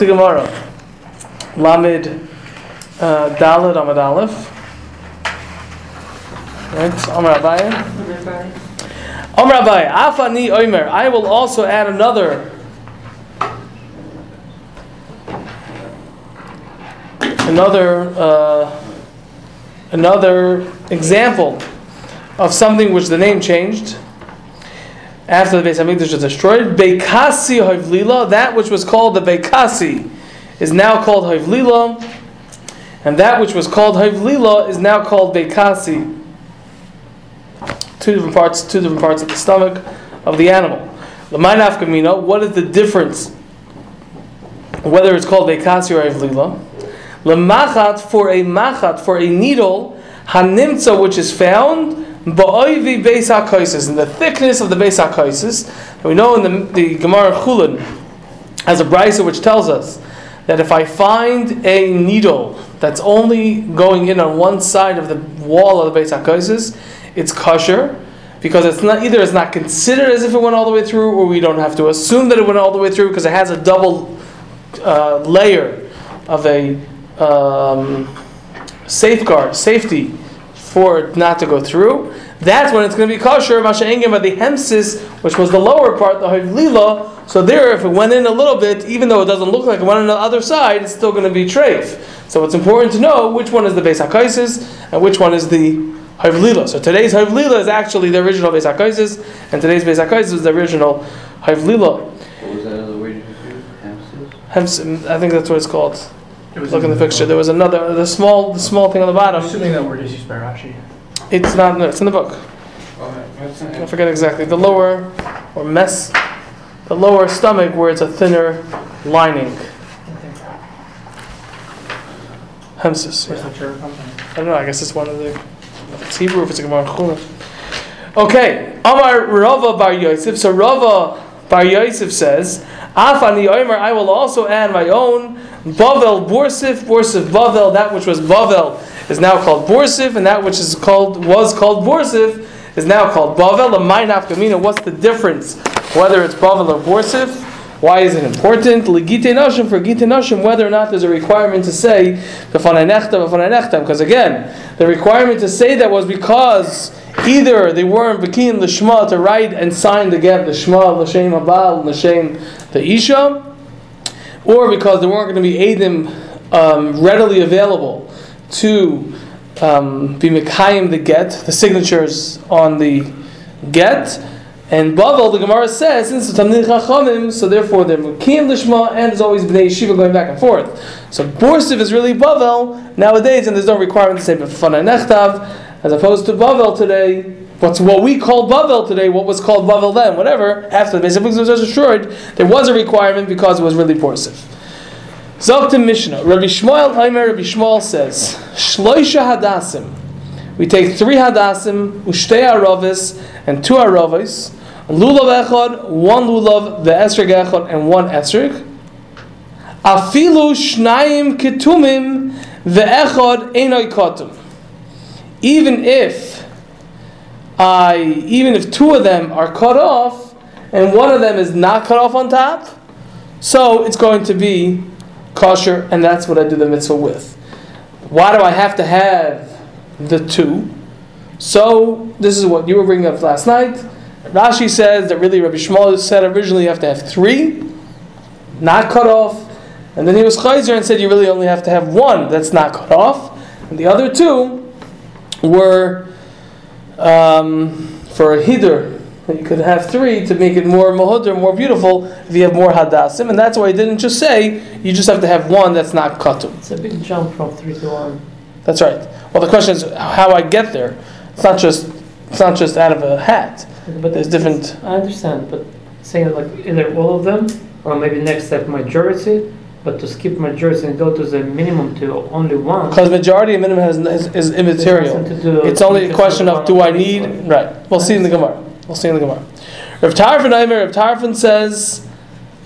to Gemara. Lamed uh, Daled Amad Aleph. Right, Amar Abaye. Amar Abaye, Afani Omer. I will also add another. Another, uh, another example of something which the name changed after the Beis Hamikdash was destroyed. Beikasi Havlila, that which was called the Beikasi, is now called Havlila, and that which was called Havlila is now called Beikasi. Two different parts, two different parts of the stomach of the animal. The Mainaf Kamino, what is the difference? Whether it's called Beikasi or Havlila. Lemachat for a machat for a needle, hanimtza which is found ba'oivi beis hakoisis in the thickness of the beis hakoisis. We know in the, the Gemara Chulin has a brisa which tells us that if I find a needle that's only going in on one side of the wall of the beis it's kosher because it's not either it's not considered as if it went all the way through, or we don't have to assume that it went all the way through because it has a double uh, layer of a um, safeguard, safety for it not to go through. That's when it's going to be kosher. Masha'engim but the hemsis, which was the lower part, the havlila. So there, if it went in a little bit, even though it doesn't look like it went on the other side, it's still going to be treif. So it's important to know which one is the Beis HaKaisis and which one is the Havlila. So today's Havlila is actually the original Beis HaKaisis, and today's Beis HaKaisis is the original Havlila. What was that other word you used? Hamsters? Hems, I think that's what it's called. It was Look in the picture. There was another, the small, the small thing on the I'm bottom. assuming that word is used by Rashi. It's not. No, it's in the book. I forget exactly. The lower, or mess, the lower stomach where it's a thinner lining. Hemsis. Where's Yeah. the chair from? I don't know. I guess it's one of the. It's Hebrew, if it's a Gemara Chulin. Okay. Amar Rava Bar Yosef. So Rava Bar Yosef says, Afani Omer, I will also add my own Bavel Borsif, Borsif Bavel. That which was Bavel is now called Borsif, and that which is called was called Borsif is now called Bavel. What's the difference? Whether it's Bavel or Borsif? Why is it important? Legite Nashim for Gite Nashim, whether or not there's a requirement to say. Because again, the requirement to say that was because either they weren't Bekin Lishma to write and sign the get, the Shema, L'Shem Habal, L'Shem the Isha, or because there weren't going to be Adim um, readily available to um, be Mekayim the get, the signatures on the get. And Bavel, the Gemara says, since it's Tamnid Chachamim, so therefore they're Mekayim Lishma, and there's always Bnei Yeshiva going back and forth. So Borsiv is really Bavel nowadays, and there's no requirement to say B'fanai Nechtav, as opposed to Bavel today. What's what we call Bavel today, what was called Bavel then, whatever, after the Beis Hamikdash was destroyed, there was a requirement because it was really Borsiv. Zoktim Mishnah. Rabbi Shmuel Aimer Rabbi Shmuel says, Shloisha Hadasim. We take three Hadasim, Ushtei Aravis, and two Aravis, Lulav Echad, one Lulav, the Esrig Echad, and one Esrig. Afilu Shnayim Ketumim, the Echad Einoi Kotum. Even if I, even if two of them are cut off, and one of them is not cut off on top, so it's going to be kosher, and that's what I do the mitzvah with. Why do I have to have the two? So this is what you were bringing up last night. Rashi says that really Rabbi Shmuel said originally you have to have three, not cut off, and then he was chayzer and said you really only have to have one that's not cut off, and the other two were um, for a hider. You could have three to make it more mahudr, more beautiful if you have more hadassim, and that's why he didn't just say you just have to have one that's not katum. It's a big jump from three to one. That's right. Well, the question is how I get there. It's not just it's not just out of a hat. But There's different. I understand, but saying like either all of them or maybe next step majority, but to skip majority and go to the minimum to only one. Because majority and minimum has, is, is immaterial. Nothing to do- It's only a question of do I need right. We'll see in the Gemara. We'll see in the Gemara. Rav Tarfon Aimer, Rav Tarfon says,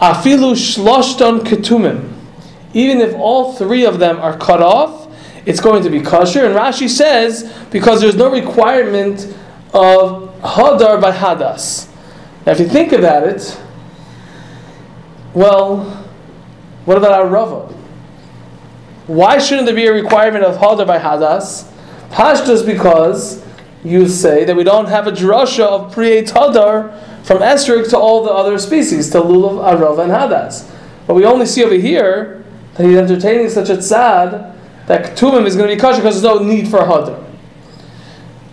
Afilu shloshton ketumim. Even if all three of them are cut off, it's going to be kosher. And Rashi says because there's no requirement of hadar by hadas. Now, if you think about it, well, What about Arava? Why shouldn't there be a requirement of Hadar by Hadas? Pashtas because you say that we don't have a drasha of Priyet Hadar from Esrik to all the other species, to Lulav, Arava, and Hadas. But we only see over here that he's entertaining such a tzad that Ketumim is going to be kosher because there's no need for Hadar.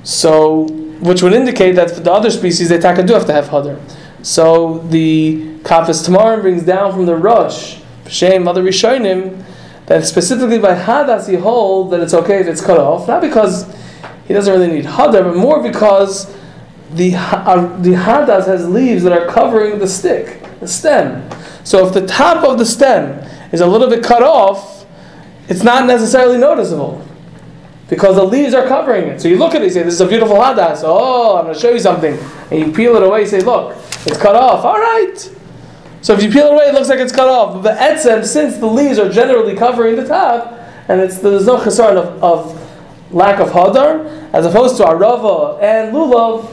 So, which would indicate that for the other species, they taka do have to have Hadar. So the Kafis Tamarim brings down from the Rush, Shem, other Rishonim, that specifically by Hadas he holds that it's okay if it's cut off, not because he doesn't really need Hadar, but more because the, uh, the Hadas has leaves that are covering the stick, the stem. So if the top of the stem is a little bit cut off, it's not necessarily noticeable because the leaves are covering it. So you look at it, you say, "This is a beautiful hadas." Oh, I'm going to show you something, and you peel it away. You say, "Look, it's cut off." All right. So if you peel it away, it looks like it's cut off. But the etzem, since the leaves are generally covering the top, and it's there's no chesron of, of lack of hadar, as opposed to arava and lulav,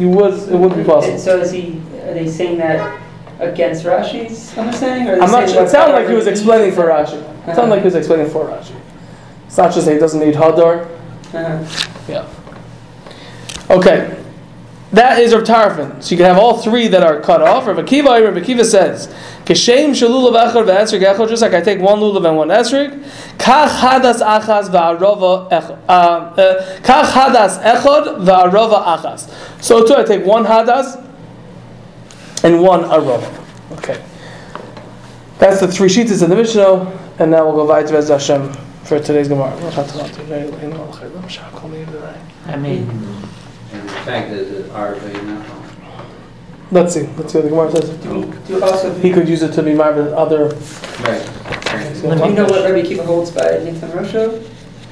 you would it would be possible. so is he, are they saying that against Rashi's understanding? Or I'm not. sure. It sounded uh-huh. like he was explaining for Rashi. It sounded like he was explaining for Rashi. It's not just that he doesn't need hadar. Uh-huh. Yeah. Okay. That is Rav Tarfon. So you can have all three that are cut off. Rav Akiva, Rav Akiva says, "Keshem shalulav echad ve'esrik echad." Just like I take one lulav and one esrik, kach hadas achas ve'arova echad. Uh, uh, Kach hadas echad ve'arova achas. So too, I take one hadas and one arova. Okay. That's the three sheets in the Mishnah, and now we'll go back to Bez Hashem for today's Gemara. I mean, And the fact that the RV now. Let's see. Let's see what the Gemara says. Do we, do we also, He could use it to be married with other. Right. do you know what Rabbi Kiva holds by Nathan Rosho?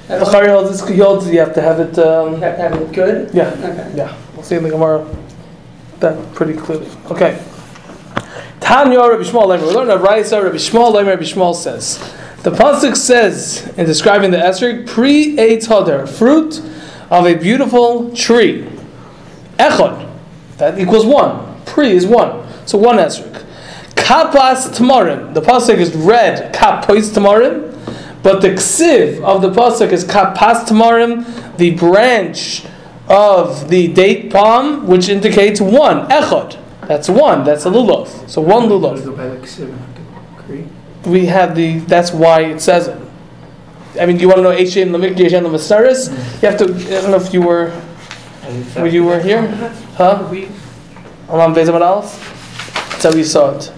At all? Bachari holds this. He holds you have to have it. You Um, have to have it good? yeah, Okay. yeah. We'll see in the Gemara that pretty clearly. Okay. Tanya Rabbi Shmuel Lemer. We learned that Raisa Rabbi Shmuel Lemer. Rabbi Shmuel says the pasuk says in describing the esrog pre eitz fruit of a beautiful tree. Echad that equals one. Pre is one. So one esrog. Kapas tamarim. The pasuk is red. Kapois tamarim. But the ksiv of the pasuk is kapas tamarim, the branch of the date palm, which indicates one echad. That's one. That's a lulav. So one lulav. Go by like seven, agree? We have the. That's why it says it. I mean, do you want to know H in Lamik Yeshen Lamasaris? You have to. I don't know if you were. Were you were here? Huh? Alam Bezamad Aleph? That's how we saw it.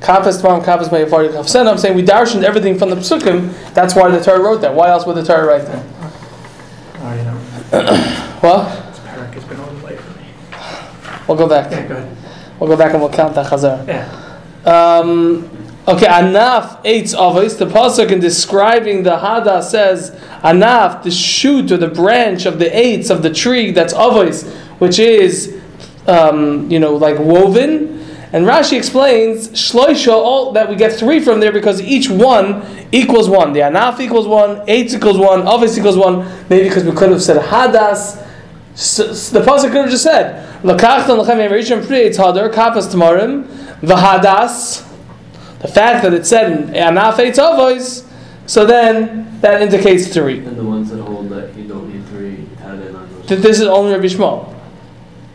Kapas Tmam, Kapas Mayafari Kafsen. I'm saying we darshaned everything from the Psukim. That's why the Torah wrote that. Why else would the Torah write that? You know, Well, this parak has been all the way for me. we'll go back. Yeah, go ahead. We'll go back and we'll count that Chazar. Yeah. Um, okay, Anaf eitz avos. The pasuk in describing the Hada says Anaf, the shoot or the branch of the eitz of the tree that's avos, which is um, you know like woven. And Rashi explains shloisha all that we get three from there because each one equals one. The Anaf equals one, eitz equals one, avos equals one. Maybe because we could have said Hadas. So, so the pasuk could have just said, "Lakachtan lachem yemerishim pri eitz hadar kapas tamarim v'hadas." The fact that it said in anaf eitz avos, so then that indicates three. And the ones that hold that you don't need three had it on those. Th- This is only Rabbi Shmuel.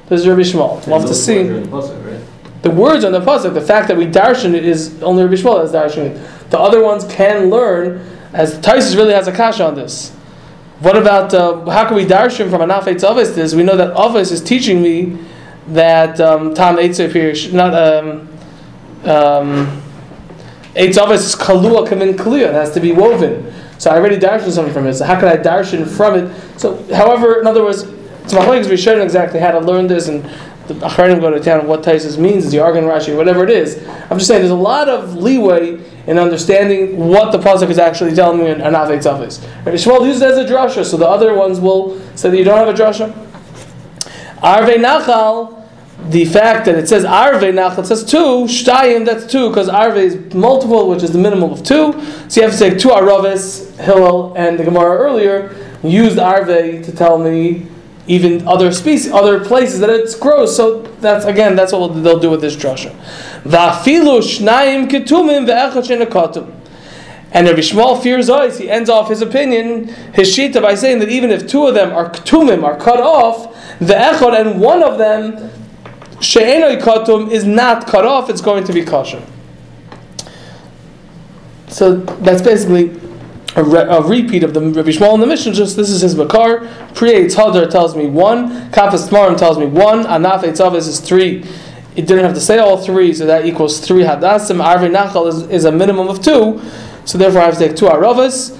This is Rabbi Shmuel. We'll have to see. words are in the pasuk, right? The words on the pasuk, the fact that we darshan it is only Rabbi Shmuel that's darshan it. The other ones can learn, as Taisus really has a kasha on this. What about uh, how can we darshan from anaf eitz avos? This we know that avos is teaching me that um, tam eitz here not um, um, eitz avos is kalua kamin kalua. It has to be woven. So I already darshan something from it. So how can I darshan from it? So, however, in other words, it's machlekes Rishonim exactly how to learn this, and the Achronim go to town what Taisus means, is the Argon Rashi, whatever it is. I'm just saying there's a lot of leeway in understanding what the pasuk is actually telling me in Anaf Eitz Avos. Shmuel uses it as a drasha, so the other ones will say that you don't have a drasha. Arve Nachal, the fact that it says Arve Nachal, it says two, Shtayim, that's two, because Arve is multiple, which is the minimum of two. So you have to say two Araves, Hillel, and the Gemara earlier used Arve to tell me even other species, other places that it grows. So that's again, that's what they'll do with this drasha. Va'afilu shnayim ketumim ve'echad she'nekatum. And Rabbi Shmuel fears eyes. He ends off his opinion, his shita, by saying that even if two of them are ketumim, are cut off, the echad and one of them, she'enoi katum, is not cut off, it's going to be kosher. So that's basically a, re- a repeat of the Rabbi Shmuel in the Mishnah. Just this is his makar. Pri Eitz Hadar tells me one. Kafas Tmarim tells me one. Anaf Eitzavis is three. It didn't have to say all three, so that equals three hadassim. Arvi Nachal is, is a minimum of two, so therefore I have to take two aravas.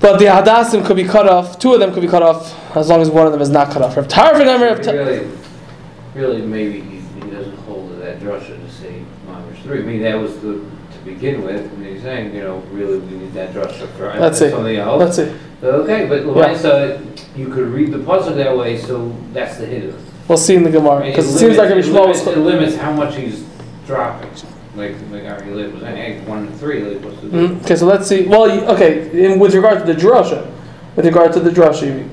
But the hadassim could be cut off. Two of them could be cut off as long as one of them is not cut off. Rav Tarfin Amir, Rav Really, really, maybe he, he doesn't hold to that drasha to say minus three. I mean, that was the, to begin with, and he's saying, you know, really, we need that drasha for Let's see. something else. Let's see. Okay, but Yeah. so you could read the puzzle that way, so that's the hit. We'll see in the Gemara because it seems like Rabbi limits, Shmuel it limits, it limits how much he's dropping. Like, like Ari Lib was saying, hey, one and three, like, what's the Mm, difference? Okay, so let's see. Well, okay, in, with regard to the drasha, with regard to the drasha, you mean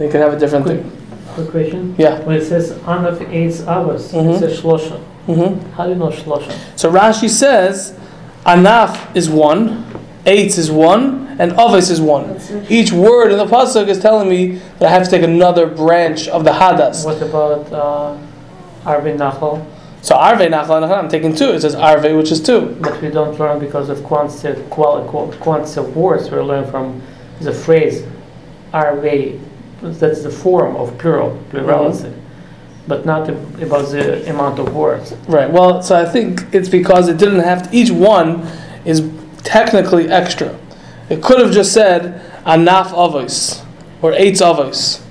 you can have a different Quick, thing. Quick question. Yeah. When it says Anaf Eitz Avos, Mhm. it says Shlosha. hmm How do you know Shlosha? So Rashi says, Anaf is one, Eitz is one, and Avis is one. Each word in the pasuk is telling me that I have to take another branch of the Hadas. What about uh, Arvin Nachal? So Arve Nachal, I'm taking two. It says Arve, which is two. But we don't learn because of quantity, quali- qu- quantity of words. We learn from the phrase Arve. That's the form of plural, mm-hmm. plurality. But not ab- about the amount of words. Right. Well, so I think it's because it didn't have to, each one is technically extra. It could have just said Anaf Avos or Eitz Avos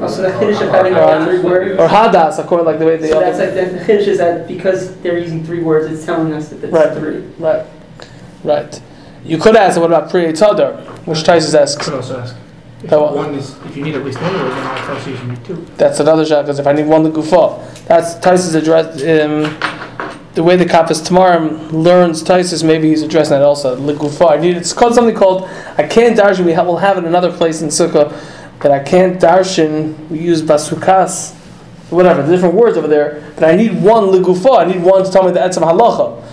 Also, the chiddush of having Or- like three words. or Hadas, according like the way the So that's like, the chiddush is that because they're using three words, it's telling us that it's Right. three. Right. Right. You could ask, what about Pri Tadar, which Tysus asks. Could also ask. If That one. one is, if you need at least one then I'll tell you need two. That's another shot because if I need one legufa, that's Taisus address. Um, the way the Kappas Tamarim learns Taisus, maybe he's addressing that also. Legufa. I need. It's called something called. I can't darshan. We have, we'll have it another place in Sukkah that I can't darshan. We use basukas, whatever the different words over there. But I need one legufa. I need one to tell me the etzam halacha.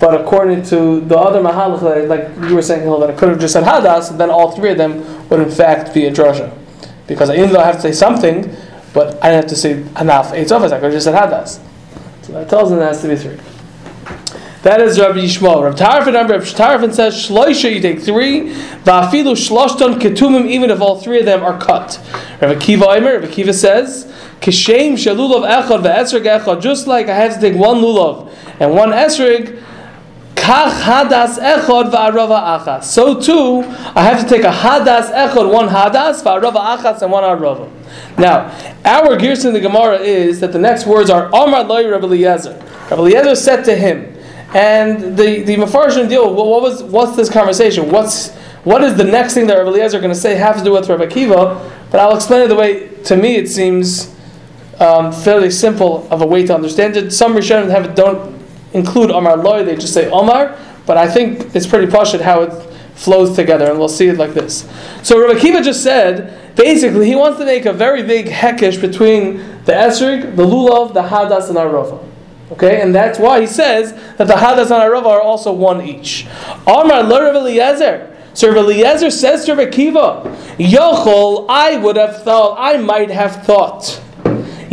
But according to the other mahalacha, like you were saying, Hil, that I could have just said hadas, and then all three of them would in fact be a drasha. Because even though I have to say something, but I didn't have to say anaf eitz avos, I could just said hadas. So that tells them it has to be three. That is Rabbi Yishmael. Rabbi Tarfin, Rabbi Tarfin says, Shloisha, you take three, Va'afilu shloshton ketumim, even if all three of them are cut. Rabbi Kiva Rabbi Kiva says, Kishem shalulav echad ve'esrig echad, just like I have to take one lulav and one esrig, So too, I have to take a hadas echad, one hadas, va'arava achas, and one arava. Now, our gears in the Gemara is that the next words are Amar loy Rabbi Eliezer. Rabbi Eliezer said to him, and the the Mefarshim deal. What, what was what's this conversation? What's what is the next thing that Rabbi Eliezer going to say have to do with Rabbi Kiva? But I'll explain it the way to me it seems um, fairly simple of a way to understand it. Some Rishonim have it don't include Omar Loy, they just say Omar, but I think it's pretty poshut how it flows together, and we'll see it like this. So Rabbi Kiva just said, basically, he wants to make a very big hekesh between the Esrig, the Lulav, the Hadas, and Arava. Okay, and that's why he says that the Hadas and Arava are also one each. Omar Rabbi Eliezer. So Rabbi Eliezer says to Rabbi Kiva, Yochol, I would have thought, I might have thought,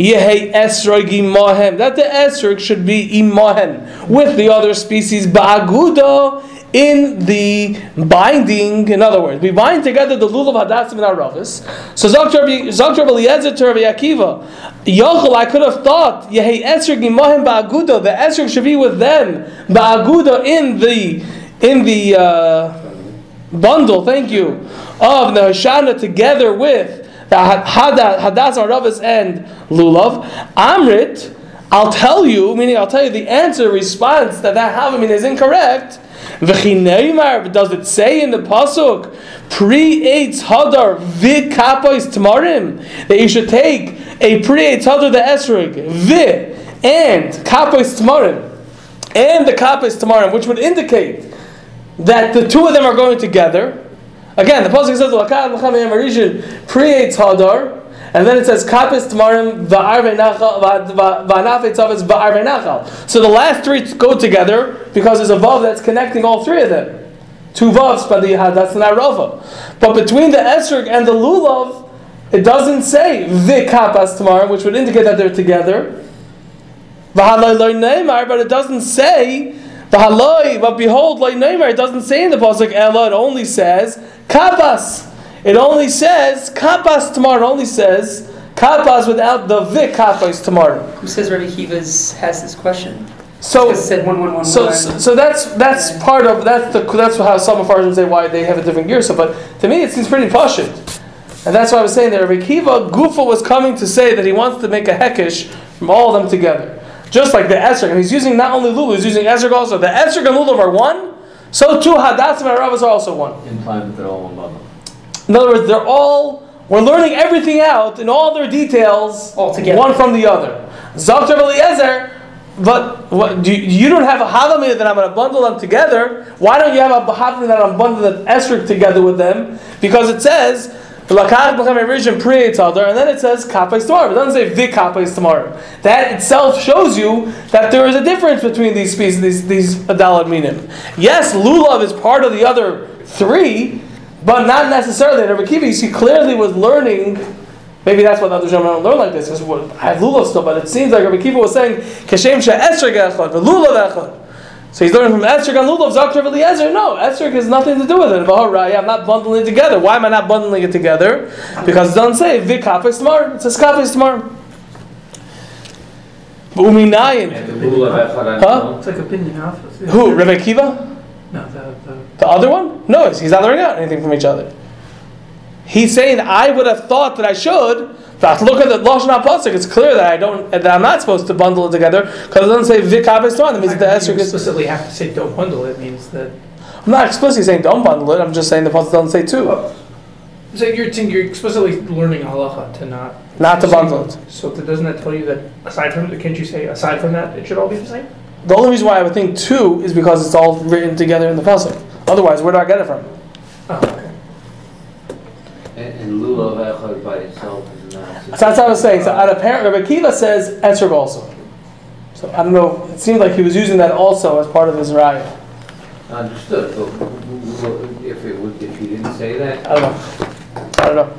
Yehei esrog imahem. That the esrog should be imahem with the other species ba'aguda in the binding. In other words, we bind together the lulav hadassim and aravis. So Zok Rabbi Eliezer to Rabbi Akiva, Yochel, I could have thought Yehei esrog imahem ba'aguda. The esrog should be with them ba'aguda in the in the uh, bundle. Thank you of the Hoshana together with the Hadas, Hadas Aravis and Lulav. Amrit, I'll tell you, meaning I'll tell you the answer response that that Havamim is incorrect. Does it say in the pasuk pre eitz hadar vid kapois tamarim that you should take a pre eitz hadar the esrig vi and kapois tamarim and the kapois tamarim, which would indicate that the two of them are going together. Again, the pasuk says "Lakan l'cham yam arishin eitz hadar," And then it says kapis tamarim va'anafe tzavas va'arve nachal. So the last three go together because there's a vav that's connecting all three of them. Two vavs, but the that's an arova. But between the esrog and the lulav, it doesn't say the kapas tamarim, which would indicate that they're together. But it doesn't say v'haloi. But behold, like neymar. It doesn't say in the pasuk ella. It only says kapas. It only says kapas tamarim. It only says kapas without the vi kapas tamarim. Who says Rabbi Kiva's has this question? So, said one one one so, so, so that's that's part of that's the that's how some of ours say why they have a different gear. So, but to me, it seems pretty pashit, and that's why I was saying that Rabbi Kiva Gufa was coming to say that he wants to make a hekish from all of them together, just like the esrog. And he's using not only lulu, he's using esrog also. The esrog and lulav are one. So too hadasim and ravas are also one. Implying that they're all one bundle. In other words, they're all, we're learning everything out in all their details, All together. one from the other. Zakter Eliezer, but what, do you, you don't have a Havamina that I'm going to bundle them together. Why don't you have a Havamina that I'm bundling Esrik together with them? Because it says, Lakach become a virgin pre and then it says kapais tamarim. It doesn't say vi kapais tamarim. That itself shows you that there is a difference between these species, these these adalad minim. Yes, lulav is part of the other three, but not necessarily. Rabbi Kiva, see, clearly was learning. Maybe that's what the other gentlemen don't learn like this. Because I have lulav still, but it seems like Rabbi was saying kashem she'esrog echad v'lulav echad. So he's learning from Esrog and Lulav, Zakir Eliezer. No, Esrog has nothing to do with it. V'horaya, I'm not bundling it together. Why am I not bundling it together? Because it doesn't say Vikapes Tamar. It says Kapes Tamar. Uminayin. And the rule of Echad Huh? It's like a pinding off. Who? Rebbe Kiva? No, the, the, The other one? No, he's not learning out anything from each other. He's saying, I would have thought that I should. But look at the Lashon HaPasuk. It's clear that I don't, that I'm not supposed to bundle it together because it doesn't say Vikapes Tamar. That means that the fact that Esrog you is. explicitly have to say don't bundle it means that. I'm not explicitly saying don't bundle it. I'm just saying the pasuk doesn't say two. Oh. So you're saying you're explicitly learning halacha to not. Not to bundle it. So that, doesn't that tell you that aside from can't you say aside from that it should all be the same? The only reason why I would think two is because it's all written together in the pasuk. Otherwise, where do I get it from? Oh, okay. And, and lulav echad by itself is not. So that's what I was saying. So, at apparent, Rabbi Kiva says esrog also. So I don't know. It seemed like he was using that also as part of his raya. Understood, but w- w- if it would, if he didn't say that, I don't know. I don't know.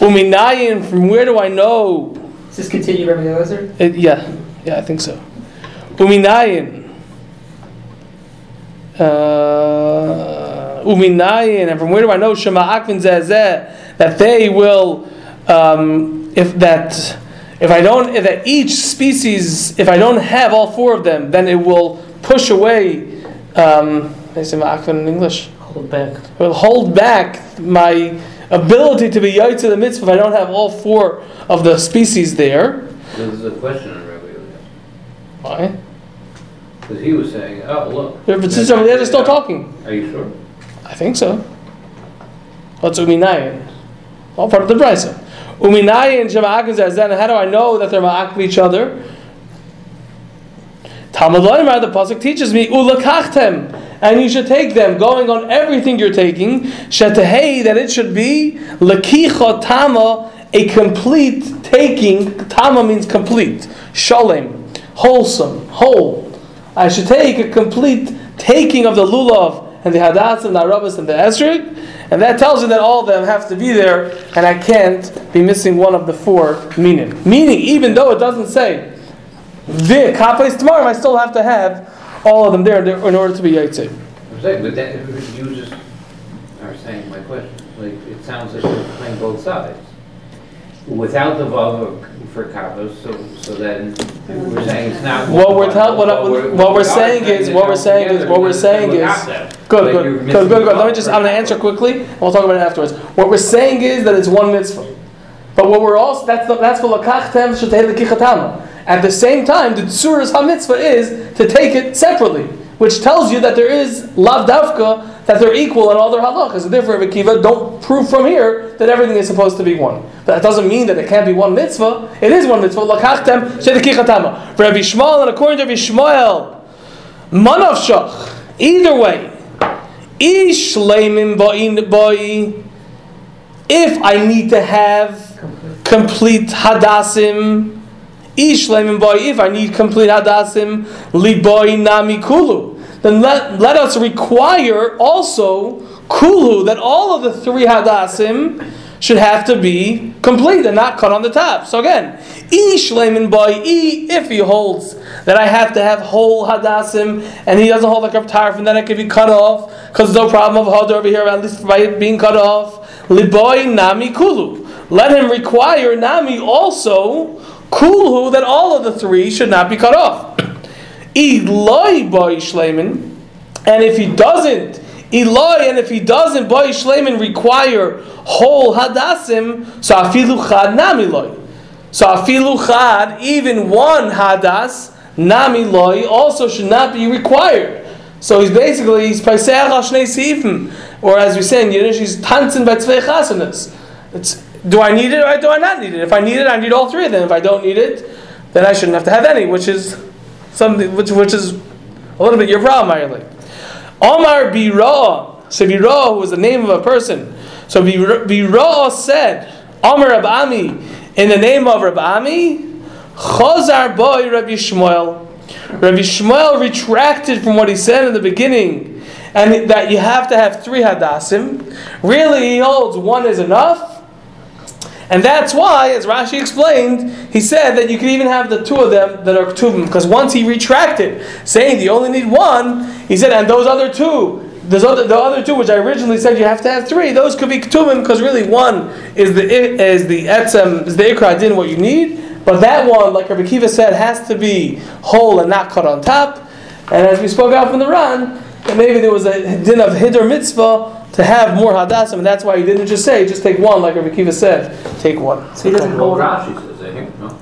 Uminayin. From where do I know? Does this continue Rabbi Eliezer? It, yeah, yeah, I think so. Uminayin. Uh, Uminayin, and from where do I know Shema Akvin Zezeh that they will, um, if that, if I don't, if that each species, if I don't have all four of them, then it will push away. Um, I say Ma'akvin in English. Hold back. It will hold back my ability to be yaitz to the mitzvah if I don't have all four of the species there. there's a question on Rabbi Eliezer. Why? Because he was saying, oh, look. Yeah, but since over there, they're still talking. Are you sure? I think so. What's uminayin? All part of the brisa. Uminayin shema'akin zazen. How do I know that they're ma'ak each other? Talmud the pasuk teaches me ulakachtem, and you should take them, going on everything you're taking. Shetehei that it should be lakicha tama, a complete taking. Tama means complete. Shalem, wholesome, whole. I should take a complete taking of the lulav and the hadassah and the arabas and the esrog, and that tells you that all of them have to be there, and I can't be missing one of the four meaning. Meaning, even though it doesn't say the kapais tamarim, I still have to have all of them there in order to be yaitse. I'm saying, but that, you just are saying my question. Like, it sounds like you're playing both sides. Without the vav for kapos, so, so then we're saying it's not. What we're tell- what But what we're saying is- what we're saying is- what we're saying is- look out there. Good, Like good, good, good. Let me just, I'm going to answer quickly, and we'll talk about it afterwards. What we're saying is that it's one mitzvah. But what we're also, that's, the, that's for lakachtem shetei lekichatama. At the same time, the tsuras ha-mitzvah is to take it separately, which tells you that there is lav davka, that they're equal in all their halachas. Therefore, Akiva, don't prove from here that everything is supposed to be one. But that doesn't mean that it can't be one mitzvah. It is one mitzvah. Lakachtem shetei lekichatama. For Rabbi Shmuel, and according to Rabbi Shmuel, manav shach. Either way, If I need to have complete hadassim, ish if I need complete hadassim, liboy nami kulu, then let, let us require also kulu, that all of the three hadassim should have to be complete and not cut on the top. So again, ish lemon boy, e, if he holds that I have to have whole hadassim, and he doesn't hold like a and then it can be cut off, because there's no problem of hodor over here, at least by it being cut off. Liboy nami kulu. Let him require nami also kulhu that all of the three should not be cut off. Eloi boy shleiman, and if he doesn't, Eloi, and if he doesn't boy shleiman require whole hadassim, so afilu chad nami loy. So afilu chad, even one hadas nami loy also should not be required. So he's basically he's paiseh al or as we say in Yiddish, he's tanzen by tzvei chasanas. It's do I need it or do I not need it? If I need it, I need all three of them. If I don't need it, then I shouldn't have to have any, which is something which which is a little bit your problem, Ireland. Omar Bira, so Bira was the name of a person. So Bira said, Omar Rab Ami, in the name of Rab Ami, Chazar boy Rabbi Shmuel. Rabbi Shmuel retracted from what he said in the beginning, and that you have to have three hadassim. Really, he holds one is enough. And that's why, as Rashi explained, he said that you can even have the two of them that are ketumim, because once he retracted, saying you only need one, he said, and those other two, those other, the other two, which I originally said you have to have three, those could be ketumim, because really one is the is the etzem, is the ikra din, what you need, but that one, like Rabbi Kiva said, has to be whole and not cut on top. And as we spoke out from the run, maybe there was a din of hider mitzvah to have more hadassim, and that's why he didn't just say, just take one, like Rabbi Kiva said, take one. So he doesn't hold Rashi says, I think, no?